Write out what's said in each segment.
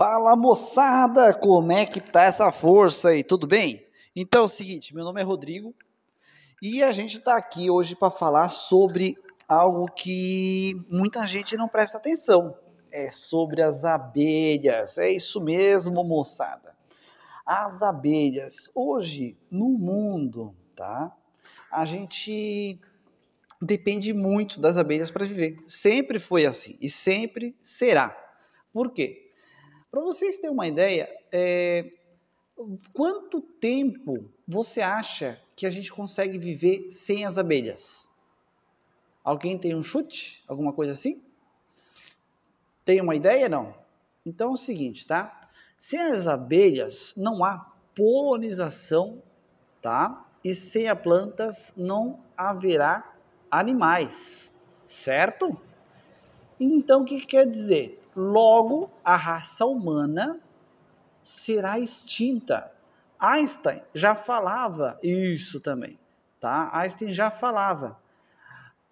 Fala moçada, como é que tá essa força aí? Tudo bem? Então é o seguinte, meu nome é Rodrigo e a gente está aqui hoje para falar sobre algo que muita gente não presta atenção. É sobre as abelhas. É isso mesmo, moçada. As abelhas. Hoje, no mundo, tá? A gente depende muito das abelhas para viver. Sempre foi assim e sempre será. Por quê? Para vocês terem uma ideia, é, quanto tempo você acha que a gente consegue viver sem as abelhas? Alguém tem um chute? Alguma coisa assim? Tem uma ideia? Não? Então é o seguinte, tá? Sem as abelhas não há polinização, tá? E sem as plantas não haverá animais, certo? Então o que, que quer dizer? Logo, a raça humana será extinta. Einstein já falava isso também, tá? Einstein já falava.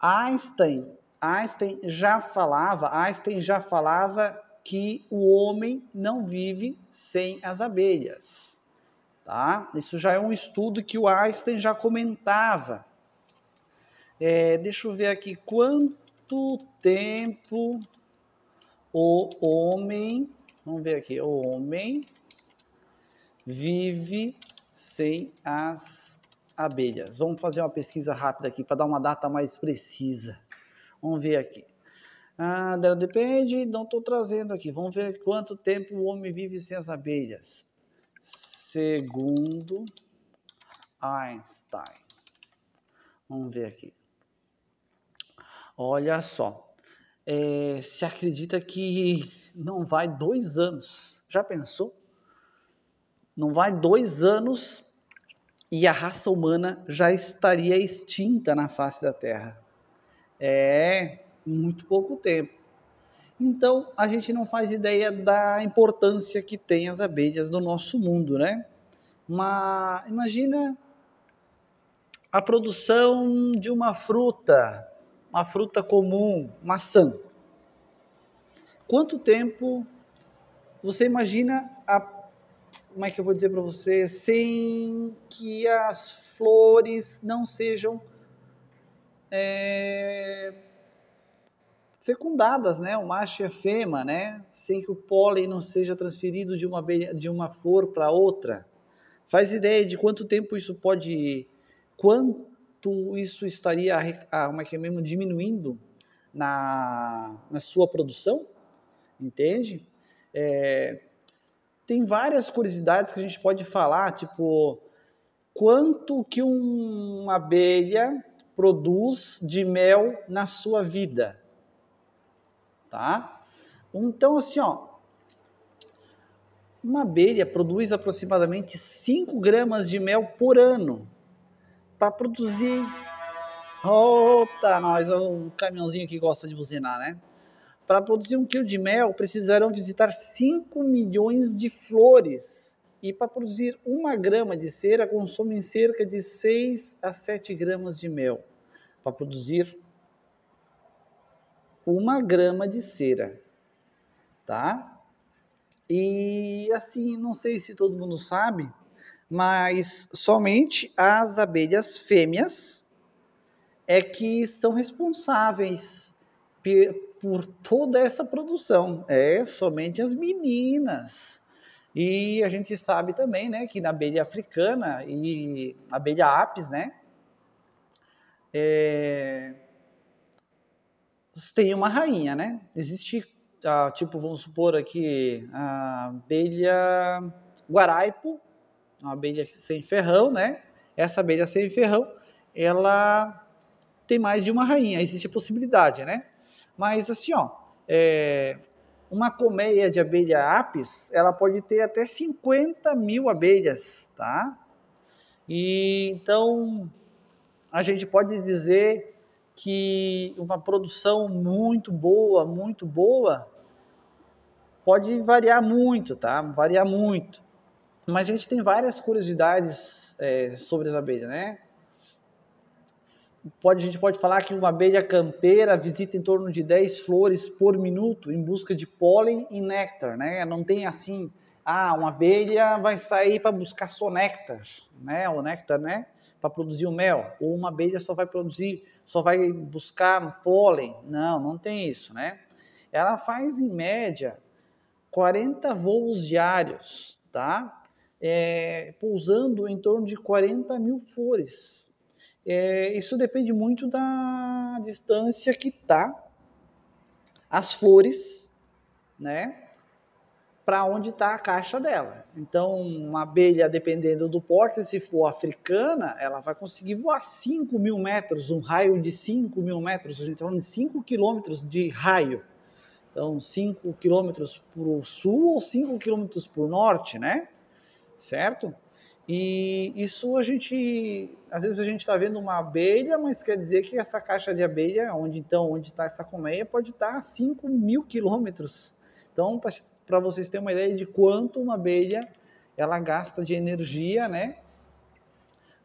Einstein, Einstein já falava, Einstein já falava que o homem não vive sem as abelhas, tá? Isso já é um estudo que o Einstein já comentava. É, deixa eu ver aqui quanto tempo o homem, vamos ver aqui, o homem vive sem as abelhas. Vamos fazer uma pesquisa rápida aqui para dar uma data mais precisa. Vamos ver aqui. Ah, depende, não estou trazendo aqui. Vamos ver quanto tempo o homem vive sem as abelhas. Segundo Einstein. Vamos ver aqui. Olha só é, se acredita que não vai dois anos. Já pensou? Não vai dois anos e a raça humana já estaria extinta na face da Terra. É muito pouco tempo. Então a gente não faz ideia da importância que tem as abelhas no nosso mundo, né? Mas imagina a produção de uma fruta uma fruta comum, maçã. Quanto tempo você imagina a, como é que eu vou dizer para você, sem que as flores não sejam é, fecundadas, né? O macho e a fêmea, né? Sem que o pólen não seja transferido de uma, de uma flor para outra. Faz ideia de quanto tempo isso pode, quanto quanto isso estaria como é que é mesmo, diminuindo na, na sua produção, entende? É, tem várias curiosidades que a gente pode falar, tipo, quanto que um, uma abelha produz de mel na sua vida, tá? Então, assim, ó, uma abelha produz aproximadamente 5 gramas de mel por ano para produzir. Opa, nós, o caminhãozinho que gosta de buzinar, né? Para produzir um quilo de mel, precisarão visitar 5 milhões de flores. E para produzir uma grama de cera, consomem cerca de 6 a 7 gramas de mel. Para produzir uma grama de cera, tá? E assim, não sei se todo mundo sabe, mas somente as abelhas fêmeas é que são responsáveis por toda essa produção. É somente as meninas. E a gente sabe também, né, que na abelha africana e abelha apis, né, é, tem uma rainha, né? Existe, ah, tipo, vamos supor aqui, a abelha guaraipo uma abelha sem ferrão, né? Essa abelha sem ferrão, ela tem mais de uma rainha, existe a possibilidade, né? Mas assim, ó, é, uma colmeia de abelha apis, ela pode ter até 50 mil abelhas, tá? E então a gente pode dizer que uma produção muito boa, muito boa, pode variar muito, tá? Variar muito. Mas a gente tem várias curiosidades é, sobre as abelhas, né? pode, a gente pode falar que uma abelha campeira visita em torno de 10 flores por minuto em busca de pólen e néctar, né? Não tem assim, ah, uma abelha vai sair para buscar só néctar, né? O néctar, né? Para produzir o mel. Ou uma abelha só vai produzir, só vai buscar pólen. Não, não tem isso, né? Ela faz em média 40 voos diários, tá? É, pousando em torno de 40 mil flores é, isso depende muito da distância que tá as flores, né? Para onde está a caixa dela. Então, uma abelha, dependendo do porte, se for africana, ela vai conseguir voar 5 mil metros, um raio de 5 mil metros, a gente está falando de 5 quilômetros de raio. Então, 5 quilômetros para o sul ou 5 quilômetros para o norte, né? Certo? E isso a gente, às vezes a gente está vendo uma abelha, mas quer dizer que essa caixa de abelha, onde então, onde está essa colmeia, pode estar a 5 mil quilômetros. Então, para vocês terem uma ideia de quanto uma abelha ela gasta de energia, né?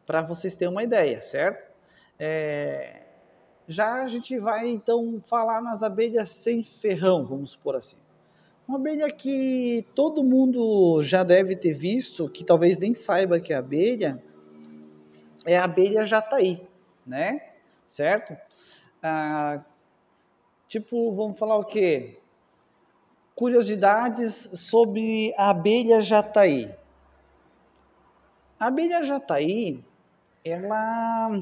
Para vocês terem uma ideia, certo? É... Já a gente vai então falar nas abelhas sem ferrão, vamos supor assim. Uma abelha que todo mundo já deve ter visto, que talvez nem saiba que é abelha, é a abelha jataí, né? Certo? Ah, tipo, vamos falar o quê? Curiosidades sobre a abelha jataí. A abelha jataí, ela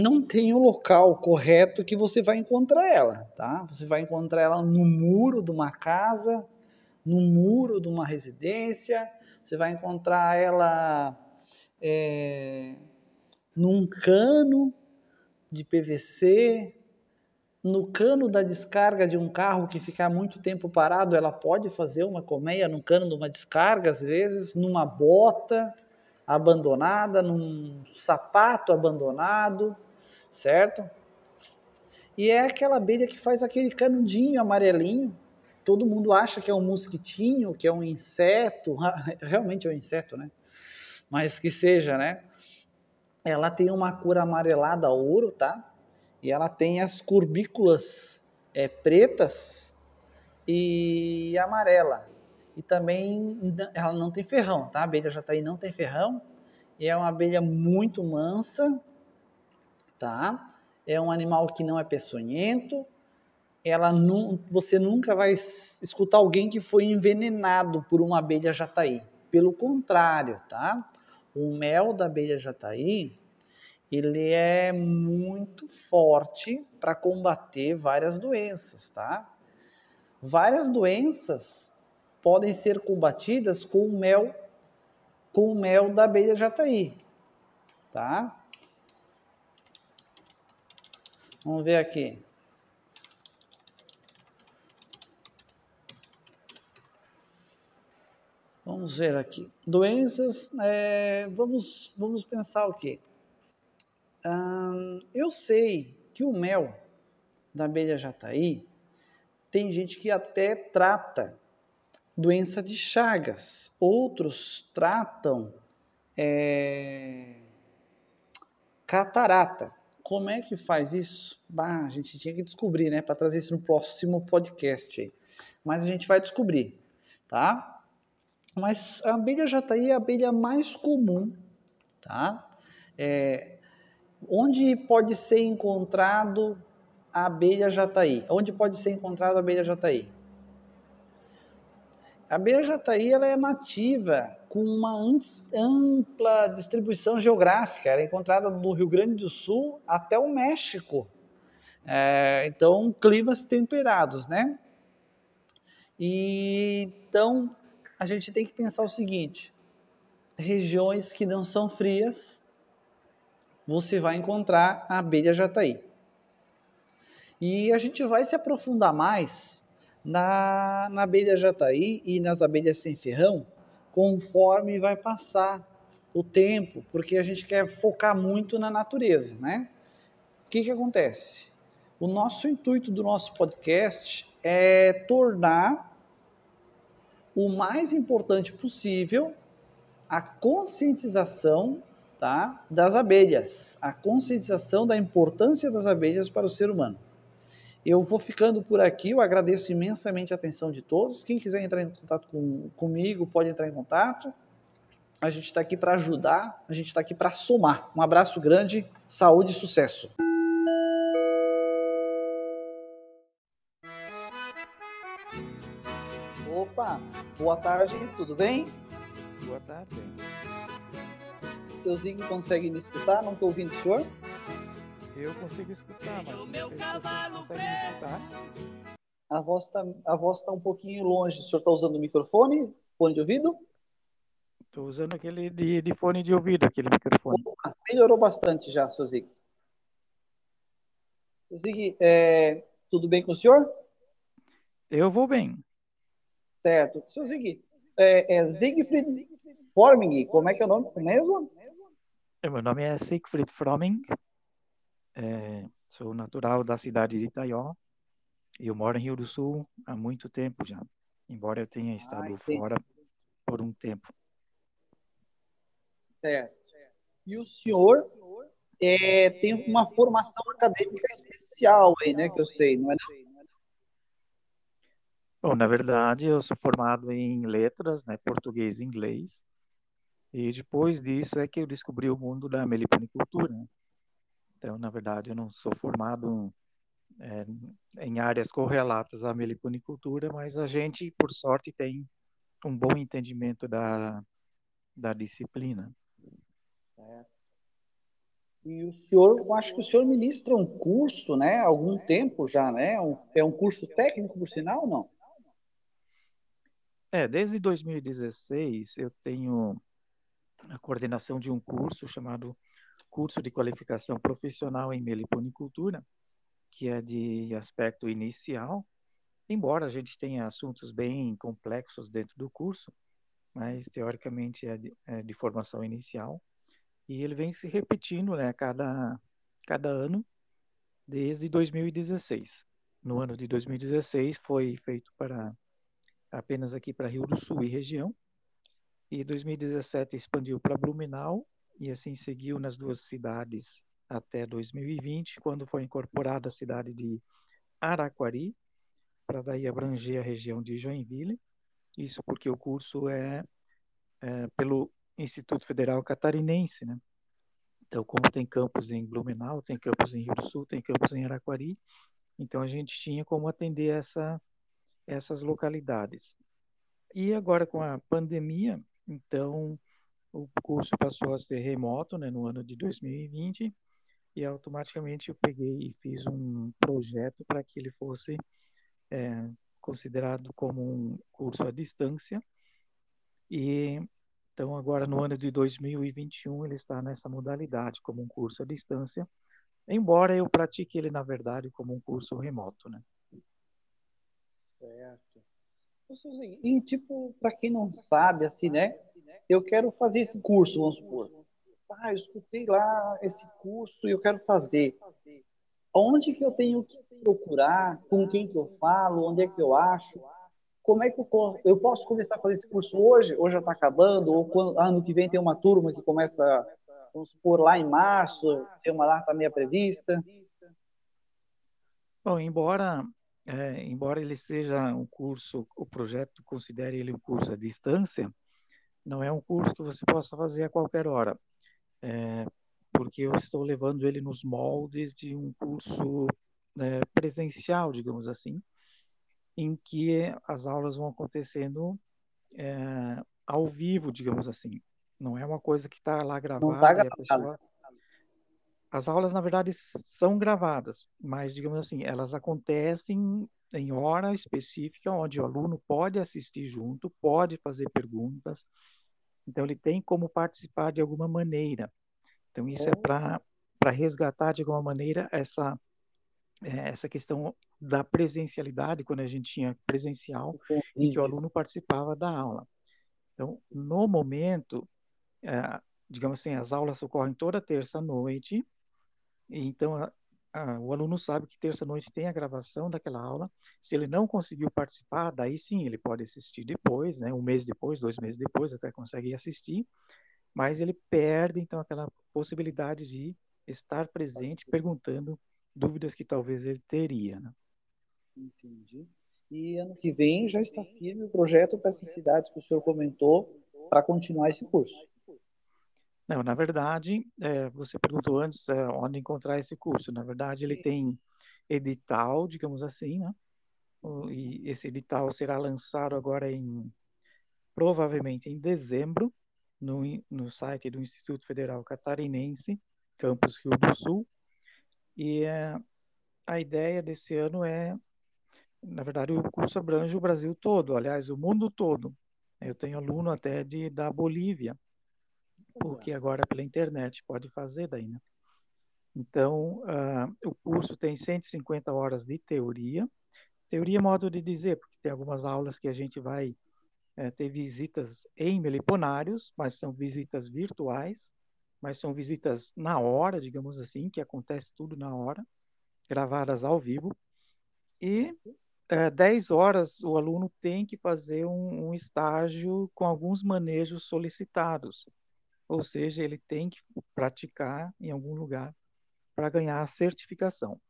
não tem o local correto que você vai encontrar ela, tá? Você vai encontrar ela no muro de uma casa, no muro de uma residência, você vai encontrar ela é, num cano de PVC, no cano da descarga de um carro que ficar muito tempo parado, ela pode fazer uma colmeia no cano de uma descarga, às vezes, numa bota, abandonada, num sapato abandonado, certo? E é aquela abelha que faz aquele canudinho amarelinho. Todo mundo acha que é um mosquitinho, que é um inseto, realmente é um inseto, né? Mas que seja, né? Ela tem uma cor amarelada ouro, tá? E ela tem as curbículas é, pretas e amarela e também ela não tem ferrão, tá? A abelha jataí não tem ferrão e é uma abelha muito mansa, tá? É um animal que não é peçonhento. Ela não, você nunca vai escutar alguém que foi envenenado por uma abelha jataí. Pelo contrário, tá? O mel da abelha jataí, ele é muito forte para combater várias doenças, tá? Várias doenças podem ser combatidas com o mel, com o mel da abelha jataí, tá? Vamos ver aqui. Vamos ver aqui. Doenças, é, vamos, vamos pensar o quê? Hum, eu sei que o mel da abelha jataí, tem gente que até trata doença de Chagas. Outros tratam é, catarata. Como é que faz isso? Bah, a gente tinha que descobrir, né? Para trazer isso no próximo podcast. Mas a gente vai descobrir, tá? Mas a abelha jataí é a abelha mais comum, tá? É, onde pode ser encontrado a abelha jataí? Onde pode ser encontrado a abelha jataí? A abelha jataí ela é nativa com uma ampla distribuição geográfica. Ela é encontrada do Rio Grande do Sul até o México. É, então, climas temperados, né? E, então, a gente tem que pensar o seguinte: regiões que não são frias, você vai encontrar a abelha jataí. E a gente vai se aprofundar mais na, na abelha jataí e nas abelhas sem ferrão, conforme vai passar o tempo, porque a gente quer focar muito na natureza, né? O que, que acontece? O nosso intuito do nosso podcast é tornar o mais importante possível a conscientização tá? Das abelhas, a conscientização da importância das abelhas para o ser humano. Eu vou ficando por aqui, eu agradeço imensamente a atenção de todos. Quem quiser entrar em contato com, comigo, pode entrar em contato. A gente está aqui para ajudar, a gente está aqui para somar. Um abraço grande, saúde e sucesso. Opa, boa tarde, tudo bem? Boa tarde. Seu Zig consegue me escutar? Não estou ouvindo o senhor? Eu consigo escutar, mas não sei se você consegue me escutar. A voz está a voz tá um pouquinho longe. O senhor está usando o microfone? Fone de ouvido? Estou usando aquele de, de, fone de ouvido, aquele microfone. Opa, melhorou bastante já, seu Zig. Seu Zig, é, tudo bem com o senhor? Eu vou bem. Certo. Seu Zig, é, é Siegfried Forming, como é que é o nome mesmo? Meu nome é Siegfried Fromming, é, sou natural da cidade de Itaió e eu moro em Rio do Sul há muito tempo já, embora eu tenha estado ah, fora por um tempo. Certo. E o senhor é, tem uma formação acadêmica especial aí, né, que eu sei, não é não? Bom, na verdade, eu sou formado em letras, né, português e inglês. E depois disso é que eu descobri o mundo da meliponicultura. Então, na verdade, eu não sou formado é, em áreas correlatas à meliponicultura, mas a gente, por sorte, tem um bom entendimento da, da disciplina. Certo. E o senhor, eu acho que o senhor ministra um curso, né? Há algum tempo já, né? Um, é um curso técnico, por sinal, ou não? É, desde 2016 eu tenho a coordenação de um curso chamado curso de qualificação profissional em meliponicultura, que é de aspecto inicial, embora a gente tenha assuntos bem complexos dentro do curso, mas teoricamente é de, é de formação inicial, e ele vem se repetindo né, cada, cada ano desde 2016. No ano de 2016 foi feito para apenas aqui para Rio do Sul e região, e 2017 expandiu para Blumenau e assim seguiu nas duas cidades até 2020, quando foi incorporada a cidade de Araquari, para daí abranger a região de Joinville. Isso porque o curso é, é pelo Instituto Federal Catarinense, né? Então, como tem campus em Blumenau, tem campus em Rio do Sul, tem campus em Araquari, então a gente tinha como atender essa, essas localidades. E agora com a pandemia, então o curso passou a ser remoto, né, no ano de 2020, e automaticamente eu peguei e fiz um projeto para que ele fosse é, considerado como um curso à distância. E então agora no ano de 2021 ele está nessa modalidade como um curso à distância, embora eu pratique ele na verdade como um curso remoto, né? Certo. E tipo, para quem não sabe assim, né? Eu quero fazer esse curso, vamos supor. Ah, eu escutei lá esse curso e eu quero fazer. Onde que eu tenho que procurar? Com quem que eu falo? Onde é que eu acho? Como é que eu, eu posso começar a fazer esse curso hoje? Ou já está acabando? Ou quando, ano que vem tem uma turma que começa, vamos supor, lá em março, tem uma data meia prevista? Bom, embora é, embora ele seja um curso, o projeto considere ele um curso à distância, não é um curso que você possa fazer a qualquer hora, é, porque eu estou levando ele nos moldes de um curso é, presencial, digamos assim, em que as aulas vão acontecendo é, ao vivo, digamos assim. Não é uma coisa que está lá gravada. Não tá gravado. Pessoa... As aulas, na verdade, são gravadas, mas, digamos assim, elas acontecem em hora específica, onde o aluno pode assistir junto, pode fazer perguntas, então ele tem como participar de alguma maneira. Então isso é, para resgatar de alguma maneira essa é, essa questão da presencialidade quando a gente tinha presencial em que o aluno participava da aula. Então no momento, é, digamos assim, as aulas ocorrem toda terça noite. Então ah, o aluno sabe que terça-noite tem a gravação daquela aula. Se ele não conseguiu participar, daí sim ele pode assistir depois, né, um mês depois, dois meses depois, até consegue assistir. mas ele perde então aquela possibilidade de estar presente, perguntando dúvidas que talvez ele teria. Né? Entendi. E ano que vem já está firme o projeto para essas cidades que o senhor comentou para continuar esse curso. Não, na verdade, é, você perguntou antes é, onde encontrar esse curso. Na verdade, ele tem edital, digamos assim, né? E esse edital será lançado agora em provavelmente em dezembro no, no site do Instituto Federal Catarinense, campus Rio do Sul. E é, a ideia desse ano é, na verdade, o curso abrange o Brasil todo, aliás, o mundo todo. Eu tenho aluno até de da Bolívia, porque agora pela internet pode fazer daí, né? Então, uh, o curso tem 150 horas de teoria. Teoria é modo de dizer, porque tem algumas aulas que a gente vai é, ter visitas em meliponários, mas são visitas virtuais, mas são visitas na hora, digamos assim, que acontece tudo na hora, gravadas ao vivo. E é, 10 horas o aluno tem que fazer um, um estágio com alguns manejos solicitados. Ou seja, ele tem que praticar em algum lugar para ganhar a certificação.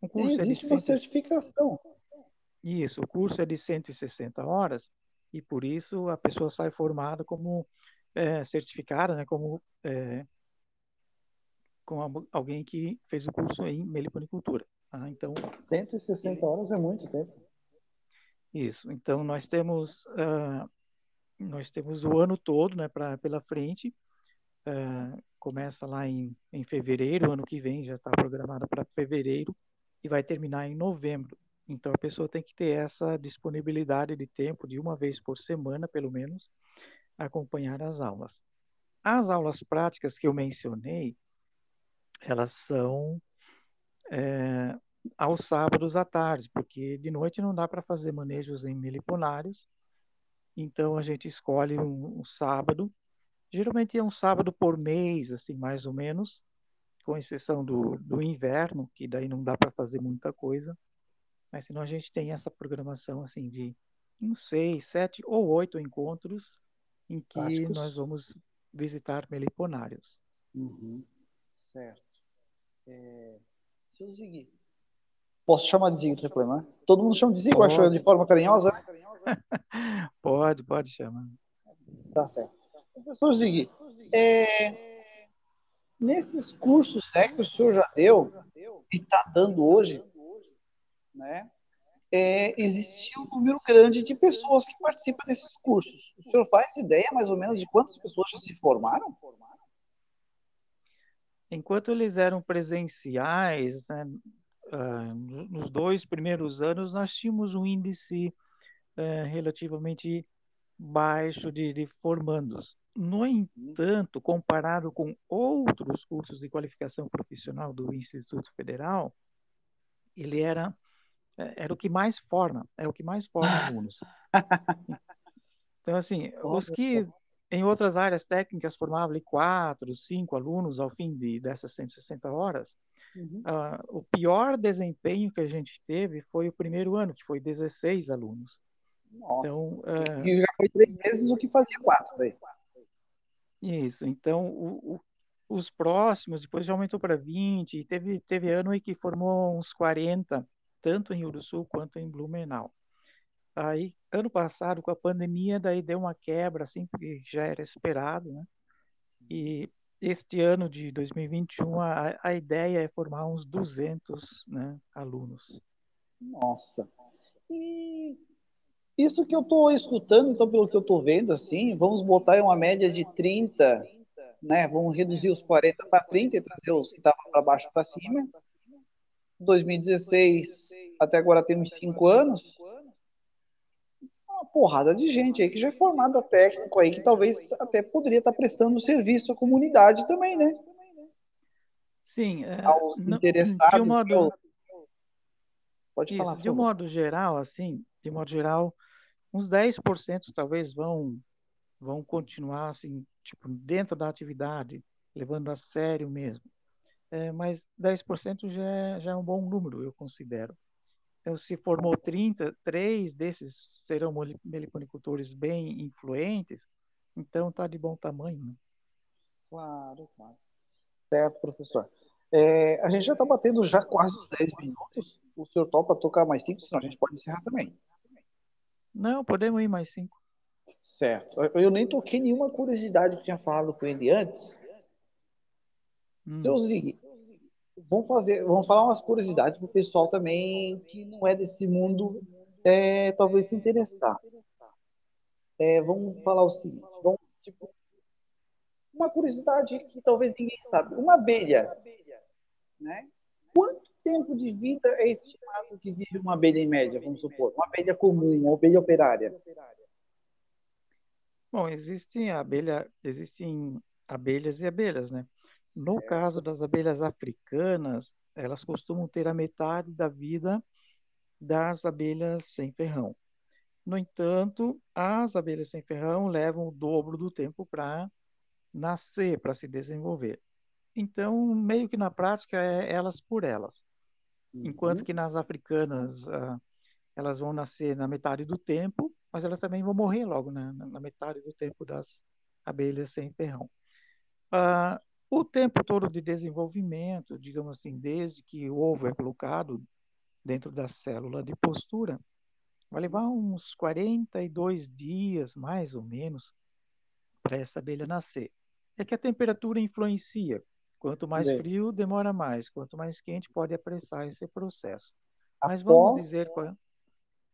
O curso existe é uma certificação. Isso, o curso é de 160 horas e por isso a pessoa sai formada como é, certificada, né, como é, com alguém que fez o curso em meliponicultura. Ah, então 160 horas é muito tempo. Isso. Então nós temos uh, nós temos o ano todo, né, para pela frente. Uh, começa lá em, em fevereiro, ano que vem já está programada para fevereiro e vai terminar em novembro. Então a pessoa tem que ter essa disponibilidade de tempo de uma vez por semana, pelo menos, acompanhar as aulas. As aulas práticas que eu mencionei, elas são é, aos sábados à tarde, porque de noite não dá para fazer manejos em meliponários. Então a gente escolhe um, um sábado, geralmente é um sábado por mês, assim mais ou menos, com exceção do, do inverno, que daí não dá para fazer muita coisa. Mas senão a gente tem essa programação assim de uns seis, sete ou oito encontros em que Práticos. nós vamos visitar meliponários. Uhum. Certo. É... Seu Zig, posso chamar de Zig, não tem problema? Todo mundo chama de Zig, acho, de forma carinhosa? pode, pode chamar. Tá certo. Professor Zig, é... nesses cursos né, que o senhor já deu e está dando hoje, né, é, existe um número grande de pessoas que participam desses cursos. O senhor faz ideia, mais ou menos, de quantas pessoas já se formaram? Enquanto eles eram presenciais, né, uh, nos dois primeiros anos, nós tínhamos um índice uh, relativamente baixo de, de formandos. No entanto, comparado com outros cursos de qualificação profissional do Instituto Federal, ele era é, era o que mais forma, é o que mais forma alunos. Então, assim, os que em outras áreas técnicas formavam ali quatro, cinco alunos ao fim de, dessas 160 horas, uhum. uh, o pior desempenho que a gente teve foi o primeiro ano, que foi 16 alunos. Nossa, então, uh, que já foi três vezes o que fazia quatro daí. Isso, então o, o, os próximos, depois já aumentou para 20, teve, teve ano aí que formou uns 40 tanto em Sul quanto em Blumenau. Aí, ano passado, com a pandemia, daí deu uma quebra, assim, porque já era esperado, né? E este ano de 2021, a, a ideia é formar uns 200 né, alunos. Nossa! E isso que eu estou escutando, então, pelo que eu estou vendo, assim, vamos botar em uma média de 30, né? Vamos reduzir os 40 para 30 e trazer os que estavam para baixo para cima. 2016 até agora tem uns 5 anos. Uma porrada de gente aí que já é formada técnico aí, que talvez até poderia estar prestando serviço à comunidade também, né? Sim. É, Aos interessados. De um modo, Pode isso, falar. De um modo geral, assim, de modo geral, uns 10% talvez vão vão continuar assim, tipo, dentro da atividade, levando a sério mesmo é, mas 10% já é, já é um bom número, eu considero. Então, se formou 30, três desses serão meliponicultores bem influentes, então está de bom tamanho. Né? Claro, claro. Certo, professor. É, a gente já está batendo já quase os 10 minutos. O senhor topa tocar mais 5, senão a gente pode encerrar também. Não, podemos ir mais 5. Certo. Eu nem toquei nenhuma curiosidade que eu tinha falado com ele antes. Hum. Seu Zig, vamos fazer, vamos falar umas curiosidades para o pessoal também que não é desse mundo, é, talvez se interessar. É, vamos falar o seguinte, vamos, tipo, uma curiosidade que talvez ninguém sabe. Uma abelha, né? Quanto tempo de vida é estimado que vive uma abelha em média, vamos supor? Uma abelha comum, uma abelha operária? Bom, existem abelha, existem abelhas e abelhas, né? No caso das abelhas africanas, elas costumam ter a metade da vida das abelhas sem ferrão. No entanto, as abelhas sem ferrão levam o dobro do tempo para nascer, para se desenvolver. Então, meio que na prática, é elas por elas. Uhum. Enquanto que nas africanas, uh, elas vão nascer na metade do tempo, mas elas também vão morrer logo né, na, na metade do tempo das abelhas sem ferrão. Uh, o tempo todo de desenvolvimento, digamos assim, desde que o ovo é colocado dentro da célula de postura, vai levar uns 42 dias, mais ou menos, para essa abelha nascer. É que a temperatura influencia. Quanto mais Bem, frio, demora mais. Quanto mais quente, pode apressar esse processo. Mas após, vamos dizer qual,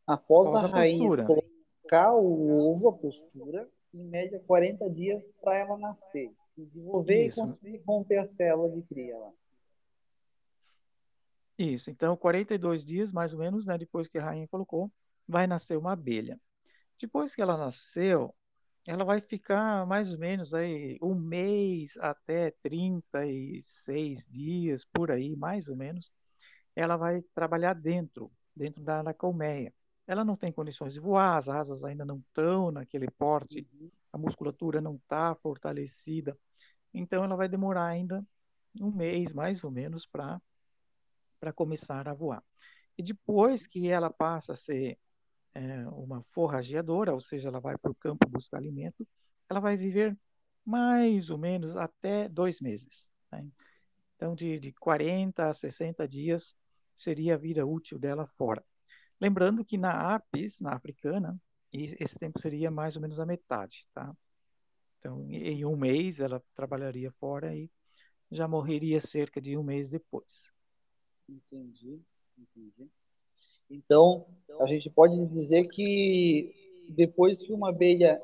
após, após a, a rainha postura. colocar o ovo, a postura, em média 40 dias para ela nascer, se desenvolver Isso. e conseguir romper a célula de cria lá. Isso, então 42 dias, mais ou menos, né, depois que a rainha colocou, vai nascer uma abelha. Depois que ela nasceu, ela vai ficar mais ou menos aí um mês até 36 dias, por aí, mais ou menos. Ela vai trabalhar dentro, dentro da, da colmeia. Ela não tem condições de voar, as asas ainda não estão naquele porte, a musculatura não está fortalecida. Então, ela vai demorar ainda um mês, mais ou menos, para começar a voar. E depois que ela passa a ser é, uma forrageadora, ou seja, ela vai para o campo buscar alimento, ela vai viver mais ou menos até dois meses. Né? Então, de, de 40 a 60 dias seria a vida útil dela fora. Lembrando que na APIS, na africana, esse tempo seria mais ou menos a metade, tá? Então, em um mês ela trabalharia fora e já morreria cerca de um mês depois. Entendi, entendi. Então, a gente pode dizer que depois que uma abelha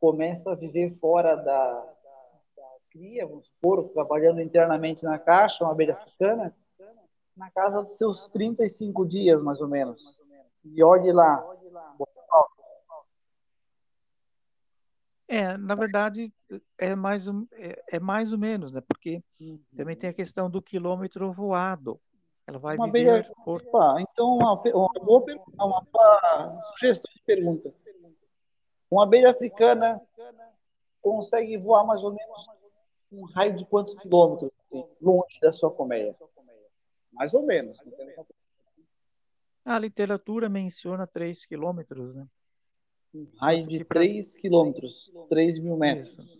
começa a viver fora da, da cria, vamos supor, trabalhando internamente na caixa, uma abelha africana, na casa dos seus 35 dias, mais ou menos. E olhe lá. É, na verdade, é mais, é, é mais ou menos, né? Porque uhum. também tem a questão do quilômetro voado. Ela vai uma viver abelha... por... Opa, então, uma, uma boa pergunta, uma boa sugestão de pergunta. Uma abelha africana consegue voar mais ou menos um raio de quantos quilômetros assim, longe da sua colmeia? Mais ou menos. A literatura menciona 3 quilômetros, né? Um raio de 3 quilômetros, 3 mil metros. Isso.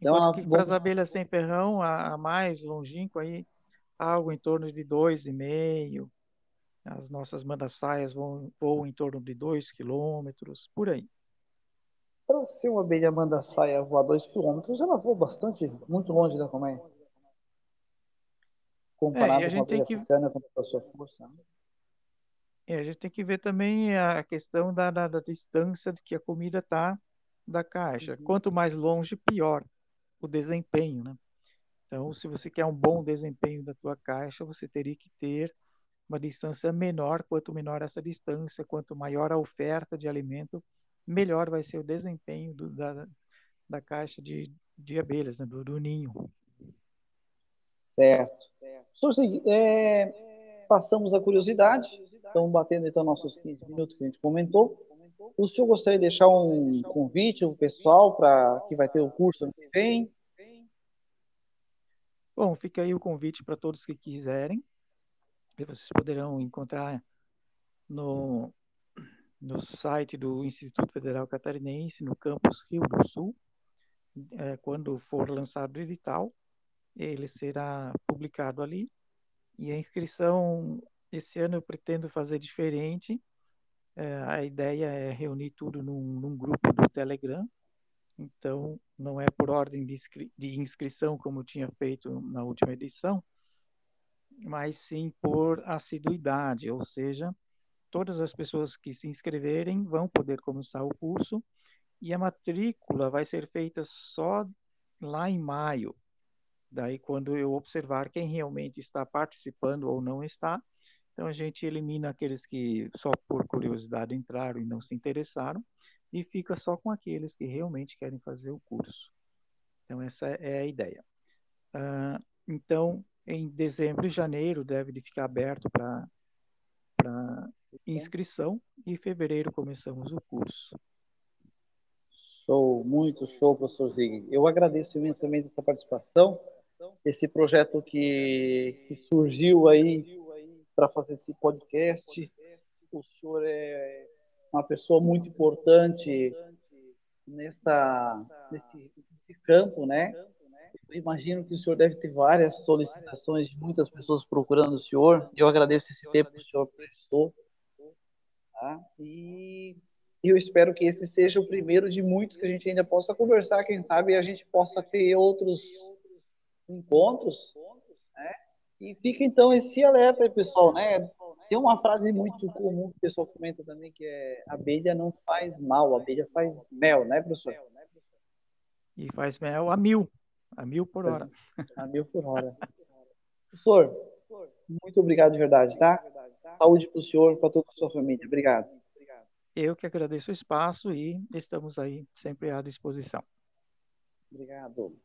Então, para as abelhas sem ferrão, a, a mais longínqua aí algo em torno de 2,5. As nossas mandassaias vão, voam em torno de 2 quilômetros, por aí. Para ser uma abelha mandaçaia voar 2 quilômetros, ela voa bastante, muito longe da colmeia. Comparado é, com a abelha que... africana, com a sua força. Né? É, a gente tem que ver também a questão da, da, da distância de que a comida está da caixa. Uhum. Quanto mais longe, pior o desempenho, né? Então, se você quer um bom desempenho da tua caixa, você teria que ter uma distância menor. Quanto menor essa distância, quanto maior a oferta de alimento, melhor vai ser o desempenho do, da, da caixa de, de abelhas, né? do, do, ninho. Certo. É, passamos a curiosidade, estamos batendo então nossos 15 minutos que a gente comentou. O senhor gostaria de deixar um convite para o pessoal para que vai ter o curso ano que vem? Bom, fica aí o convite para todos que quiserem. E vocês poderão encontrar no, no site do Instituto Federal Catarinense, no campus Rio do Sul. é, quando for lançado o edital, ele será publicado ali. E a inscrição, esse ano eu pretendo fazer diferente. É, a ideia é reunir tudo num, num, grupo do Telegram. Então, não é por ordem de, inscri de inscrição, como tinha feito na última edição, mas sim por assiduidade, ou seja, todas as pessoas que se inscreverem vão poder começar o curso e a matrícula vai ser feita só lá em maio. Daí, quando eu observar quem realmente está participando ou não está, então a gente elimina aqueles que só por curiosidade entraram e não se interessaram e fica só com aqueles que realmente querem fazer o curso. Então, essa é a ideia. Uh, então, em dezembro e janeiro deve de ficar aberto para inscrição e em fevereiro começamos o curso. Show, muito show, professor Zig. Eu agradeço imensamente essa participação, esse projeto que, que surgiu aí para fazer esse podcast. O senhor é uma pessoa muito importante nessa, nesse, nesse campo, né? Eu imagino que o senhor deve ter várias solicitações de muitas pessoas procurando o senhor. Eu agradeço esse tempo que o senhor prestou. Tá? E eu espero que esse seja o primeiro de muitos que a gente ainda possa conversar. Quem sabe a gente possa ter outros encontros. Né? E fica então esse alerta aí, pessoal. Né? Tem uma frase muito comum que o pessoal comenta também, que é abelha não faz mal, abelha faz mel, né, professor? E faz mel a mil. A mil por hora. A mil por hora. Professor, muito obrigado de verdade, tá? Saúde para o senhor para toda a sua família. Obrigado. Eu que agradeço o espaço e estamos aí sempre à disposição. Obrigado.